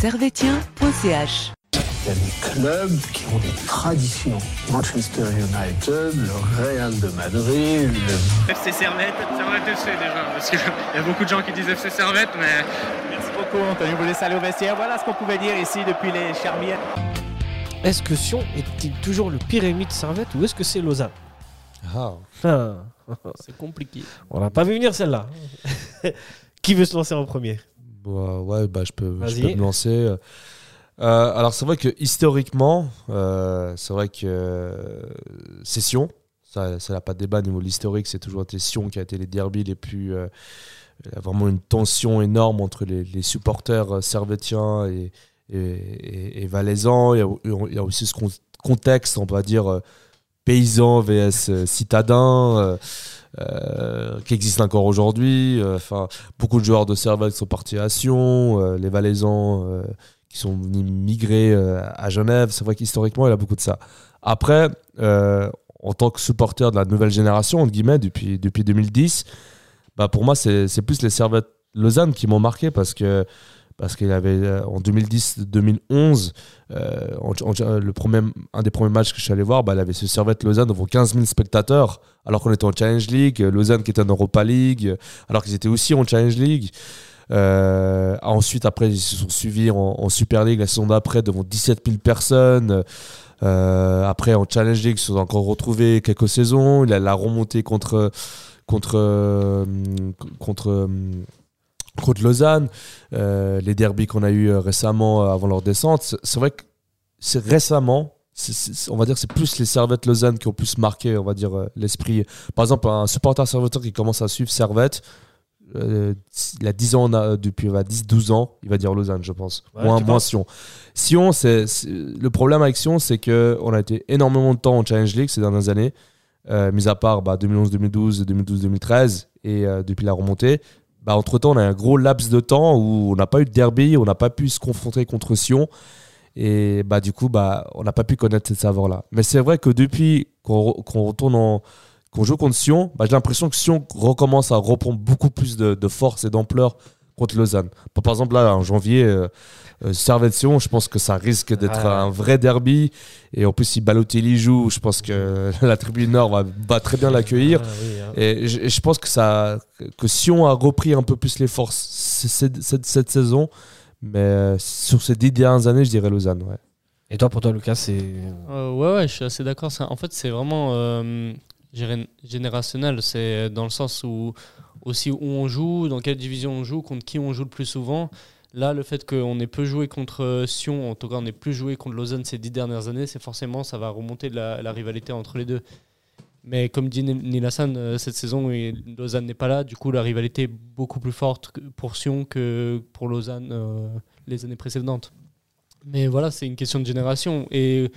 servetien.ch. Il y a des clubs qui ont des traditions. Manchester United, le Real de Madrid, le... FC Servette. Servette FC déjà, parce qu'il y a beaucoup de gens qui disent FC Servette, mais... Merci beaucoup Anthony, vous laissez aller au vestiaire. Voilà ce qu'on pouvait dire ici depuis les Charmières. Est-ce que Sion est-il toujours le pire ennemi de Servette ou est-ce que c'est Lausanne? Ah. Ah, C'est compliqué. On n'a pas vu venir celle-là. Qui veut se lancer en premier? Ouais, bah, je, peux, je peux me lancer. Euh, alors, c'est vrai que historiquement, euh, c'est vrai que euh, c'est Sion. Ça n'a pas de débat au niveau de l'historique. C'est toujours été Sion qui a été les derbies les plus. euh, il y a vraiment une tension énorme entre les, les supporters servétiens et, et, et, et valaisans. Il y, a, il y a aussi ce con- contexte, on va dire, paysan vs citadin. Euh, qui existe encore aujourd'hui. Euh, Enfin, beaucoup de joueurs de Servette sont partis à Sion, euh, les Valaisans qui sont venus migrer à Genève. C'est vrai qu'historiquement, il y a beaucoup de ça. Après, en tant que supporter de la nouvelle génération, entre guillemets, depuis, depuis 2010, bah pour moi, c'est c'est plus les Servettes Lausanne qui m'ont marqué parce que parce qu'il avait euh, en 2010-2011 euh, le premier, un des premiers matchs que je suis allé voir bah, il avait ce Servette Lausanne devant 15 000 spectateurs alors qu'on était en Challenge League euh, Lausanne qui était en Europa League alors qu'ils étaient aussi en Challenge League. Ensuite après ils se sont suivis en, Super League la saison d'après devant 17 000 personnes. Après en Challenge League ils se sont encore retrouvés quelques saisons. Il a la remontée contre contre contre contre Lausanne, euh, les derbies qu'on a eu euh, récemment euh, avant leur descente. C'est- vrai que c'est récemment, on va dire, c'est plus les Servettes Lausanne qui ont plus marqué, on va dire, l'esprit. Par exemple, un supporter serveteur qui commence à suivre Servette, euh, il a 10 ans, euh, depuis 10-12 ans, il va dire Lausanne, je pense. Ouais, moins, moins Sion. Sion, c'est, le problème avec Sion, c'est qu'on a été énormément de temps en Challenge League ces dernières années, euh, mis à part bah, 2011-2012, 2012-2013 et depuis la remontée. Bah, entre-temps, on a un gros laps de temps où on n'a pas eu de derby, on n'a pas pu se confronter contre Sion. Et bah, du coup, bah, on n'a pas pu connaître cette saveur-là. Mais c'est vrai que depuis qu'on re- qu'on retourne joue contre Sion, bah, j'ai l'impression que Sion recommence à reprendre beaucoup plus de force et d'ampleur contre Lausanne. Par exemple, là, en janvier, euh, euh, je pense que ça risque d'être Ah. un vrai derby. Et en plus, si Balotelli joue, je pense que la tribune Nord va, va très bien l'accueillir. Ah oui, hein. Et je, pense que, ça, que Sion a repris un peu plus les forces cette, cette, cette saison. Mais euh, sur ces dix dernières années, je dirais Lausanne. Ouais. Et toi, pour toi, Lucas, c'est. Euh, ouais, ouais, je suis assez d'accord. Ça- En fait, c'est vraiment euh, générationnel. C'est dans le sens où aussi où on joue, dans quelle division on joue, contre qui on joue le plus souvent. Là, le fait qu'on ait peu joué contre euh, Sion, en tout cas, on ait plus joué contre Lausanne ces dix dernières années, c'est forcément, ça va remonter la, rivalité entre les deux. Mais comme dit Nilassan, euh, cette saison, Lausanne n'est pas là. Du coup, la rivalité est beaucoup plus forte pour Sion que pour Lausanne euh, les années précédentes. Mais voilà, c'est une question de génération. Et,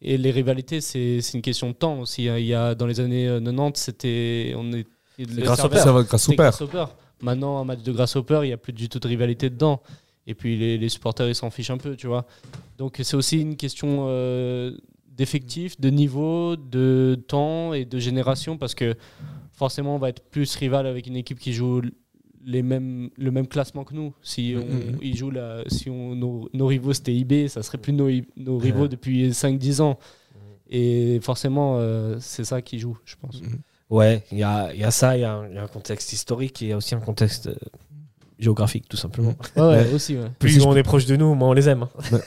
et les rivalités, c'est une question de temps aussi. Il y a, dans les années euh, 90, c'était. On est, Grasshopper. Ça va grâce au c'était père. Grasshopper. Maintenant, un match de Grasshopper, il n'y a plus du tout de rivalité dedans. Et puis les, les supporters, ils s'en fichent un peu, tu vois. Donc c'est aussi une question euh, d'effectif, de niveau, de temps et de génération, parce que forcément, on va être plus rival avec une équipe qui joue les mêmes, le même classement que nous. Si, on, Mhm. ils jouent la, si on, nos, nos rivaux c'était IB, ça serait plus nos, nos rivaux depuis 5-10 ans. Et forcément, euh, c'est ça qui joue, je pense. Ouais, il y a, il y a ça, il y, a un il y a un contexte historique et il y a aussi un contexte euh, géographique, tout simplement. Ouais, aussi, ouais. Plus si on est proche de nous, moins on les aime. hein.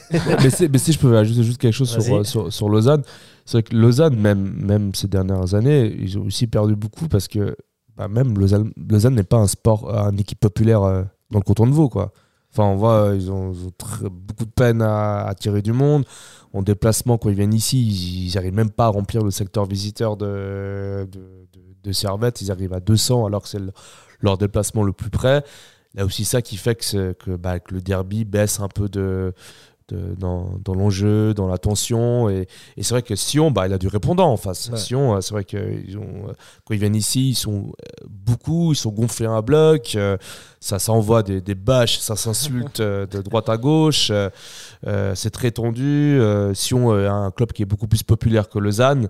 mais, si je peux ajouter juste quelque chose sur, euh, sur, sur Lausanne, c'est vrai que Lausanne, même, même ces dernières années, ils ont aussi perdu beaucoup parce que bah, même Lausanne, Lausanne n'est pas un sport, euh, une équipe populaire euh, dans le canton de Vaud. Quoi. Enfin, on voit, euh, ils ont, beaucoup de peine à attirer du monde. En déplacement, quand ils viennent ici, ils n'arrivent même pas à remplir le secteur visiteur de, de, Servette. Ils arrivent à 200 alors que c'est le- leur déplacement le plus près. A aussi ça qui fait que, bah, que le derby baisse un peu de, de- dans, dans l'enjeu, dans la tension. Et, et c'est vrai que Sion, bah, il a du répondant en face. Ouais. Sion, euh, c'est vrai que ils ont, euh, quand ils viennent ici, ils sont euh, beaucoup, ils sont gonflés à un bloc. euh, ça, ça envoie des, des bâches, ça s'insulte euh, de droite à gauche. euh, euh, c'est très tendu. euh, Sion euh, a un club qui est beaucoup plus populaire que Lausanne.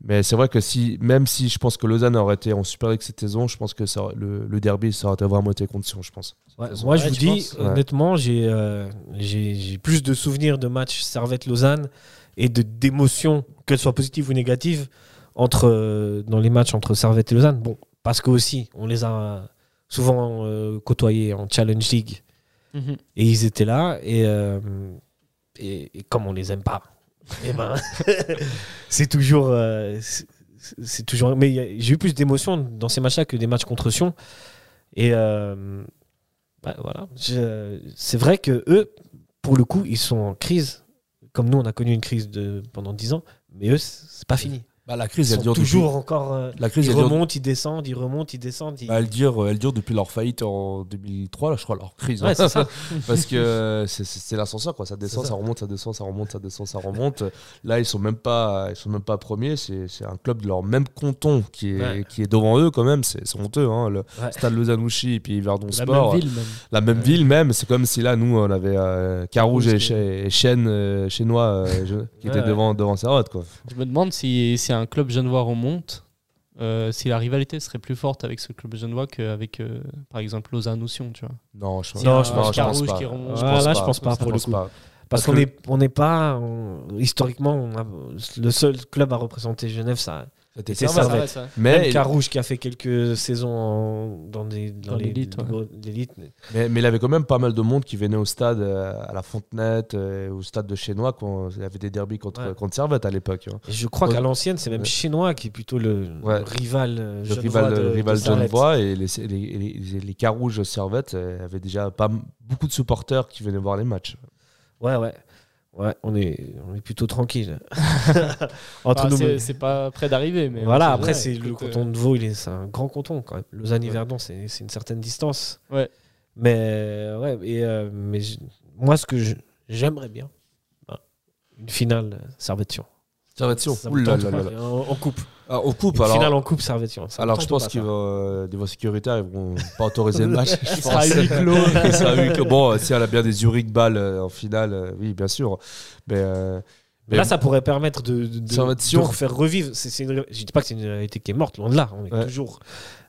Mais c'est vrai que si, même si je pense que Lausanne aurait été en Super League cette saison, je pense que ça, le, le derby, ça aurait été vraiment été contre Sion, je pense. Ouais, moi, je vous dis, penses Ouais. honnêtement, j'ai euh, j'ai plus de souvenirs de matchs Servette-Lausanne et de- d'émotions, qu'elles soient positives ou négatives, entre, euh, dans les matchs entre Servette et Lausanne. Bon, parce que aussi, on les a souvent euh, côtoyés en Challenge League Mhm. et ils étaient là. Et, euh, et, et comme on les aime pas, eh ben, c'est toujours. euh, c'est- toujours. Mais j'ai eu plus d'émotions dans ces matchs-là que des matchs contre Sion. Et euh, voilà. C'est vrai que eux, pour le coup, ils sont en crise. Comme nous, on a connu une crise de, pendant 10 ans. Mais eux, c'est pas fini. Bah, la Ils crise, elle sont dure toujours depuis- encore. euh, La crise, ils elle dure- remontent, ils descendent, ils remontent, ils descendent. ils- bah, elle, dure, elle dure depuis leur faillite en 2003, là, je crois, leur crise. Ouais, hein. c'est ça. Parce que euh, c'est- c'est c'est l'ascenseur, quoi. Ça descend, C'est ça. ça. remonte, ça descend, ça remonte, ça descend, ça remonte. Là, ils sont même pas, ils sont même pas premiers. C'est c'est un club de leur même canton qui est, Ouais. qui est devant eux, quand même. C'est c'est honteux, hein. Le Ouais. stade Lausanne-Ouchy et puis Verdon La Sport. même ville, même. La même ville, même. C'est comme si là, nous, on avait euh, Carouge et, et Chêne, euh, Chênois euh, qui étaient devant, devant Servette, quoi. Je me demande si, un club genevois remonte, euh, si la rivalité serait plus forte avec ce club genevois qu'avec, euh, par exemple, Lausanne ou Sion, tu vois. Non, je, non, je je pense pense, pas. qui remonte. Je pense là, pas. je pense pas, Je pour le pense coup. pas. Parce Parce qu'on que- n'est on n'est pas. on- historiquement, on a- le seul club à représenter Genève, ça. Servette. Servette. ça. Mais, Même Carouge qui a fait quelques saisons en- dans, des, dans, l'élite, ouais. mais- Mais, il avait quand même pas mal de monde qui venait au stade, euh, à la Fontenette, euh, au stade de Chénois, quand il y avait des derbies contre, Ouais. contre Servette à l'époque. hein. Et je crois Ouais. qu'à l'ancienne, c'est même Ouais. Chinois qui est plutôt le, Ouais. le rival. euh, Le rival, de- le de rival genevois et les, les, les, les Carouges Servette euh, avaient déjà pas beaucoup de supporters qui venaient voir les matchs. Ouais, ouais. Ouais, on est, on est plutôt tranquille. Entre Enfin, nous. c'est- pas près d'arriver, mais. Voilà, après, c'est le Écoute, canton de Vaud, il est, c'est un grand canton quand même. Lausanne-Yverdon, c'est, c'est une certaine distance. Ouais. Mais, ouais, et, euh, mais moi, ce que j'aimerais bien, bah, une finale. Servette-Sion, En, en coupe. Ah, au coupe, alors. finale en coupe Alors, je pense vont, euh, niveau sécuritaire, ils vont pas autoriser le match. je Il sera à pense. huis clos. Il sera à huis clos. Bon, si elle a bien des Zurich balles euh, en finale, euh, oui, bien sûr. Mais, euh, Mais là, ça pourrait permettre de, de, de- refaire revivre. C'est, une- je dis pas que c'est une réalité qui est morte, loin de là. On est Ouais. toujours.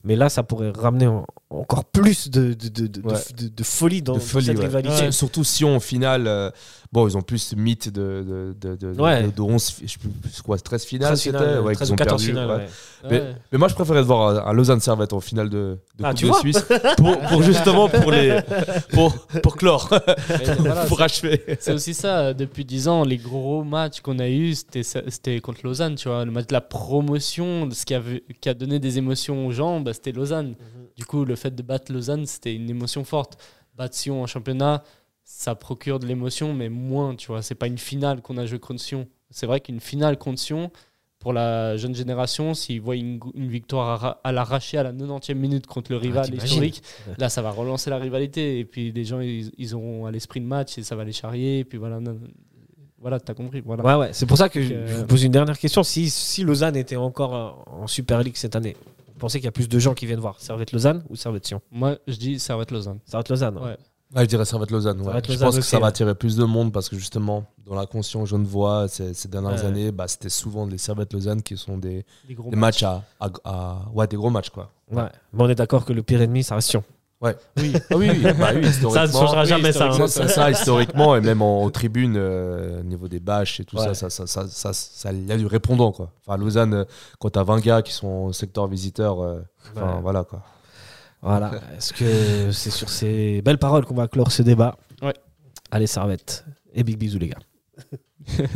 Mais là, ça pourrait ramener en- encore plus de, de, de, de- Ouais. de- de folie dans, de dans folie, cette ouais. rivalité. Ouais, Surtout si en finale, euh, bon, ils ont plus ce mythe de, de, de, de, Ouais. de, de 11, fi- je sais plus, quoi, 13 finales, 13 c'était? Finales, ouais, 13 qu'ils ou ont 14 perdu, finales. ouais. ouais. Mais- Ouais. Mais moi, je préférais voir un, un Lausanne-Servette en finale de, de Ah, Coupe de Suisse pour, pour justement pour les pour, pour clore, voilà, pour achever. C'est aussi ça, euh, depuis 10 ans, les gros matchs qu'on a eus, c'était contre Lausanne, tu vois. Le match de la promotion, de ce qui a, vu- qui a donné des émotions aux gens, bah, c'était Lausanne. Du coup, le fait de battre Lausanne, c'était une émotion forte. Battre Sion en championnat, ça procure de l'émotion, mais moins, tu vois. C'est pas une finale qu'on a joué contre Sion. C'est vrai qu'une finale contre Sion, pour la jeune génération, s'ils voient une, victoire à, à l'arraché à la 90e minute contre le rival t'imagines. historique, là, ça va relancer la rivalité. Et puis, les gens, ils, ils auront à l'esprit de match et ça va les charrier. Et puis, voilà, voilà t'as compris. Voilà. Ouais, ouais. C'est pour ça que je, euh, je vous pose une dernière question. Si, si Lausanne était encore euh, en Super League cette année, vous pensez qu'il y a plus de gens qui viennent voir Servette-Lausanne ou Servette-Sion Moi, je dis Servette-Lausanne. Servette-Lausanne. hein. Ouais. Ouais, je dirais Servette-Lausanne. ouais. Servette Je pense que ça va ouais. attirer plus de monde parce que justement, dans la conscience genevois, ces, ces dernières Ouais. années, bah, c'était souvent les Servette-Lausanne qui sont des, Des gros des matchs à, à, à- Ouais, des gros matchs, quoi. Ouais. Mais on est d'accord que le pire ennemi, ça reste Sion. Oui, oui, oui. bah oui, Ça ne changera jamais, ça. hein. Ça, ça, historiquement, et même en, en tribune, euh, au niveau des bâches et tout Ouais. ça, ça, ça, ça, y a du répondant, quoi. Enfin, à Lausanne, euh, quand t'as 20 gars qui sont au secteur visiteur, euh, Ouais. voilà, quoi. Voilà. Est-ce que c'est sur ces belles paroles qu'on va clore ce débat Ouais. Allez, Servette. Et big bisous, les gars.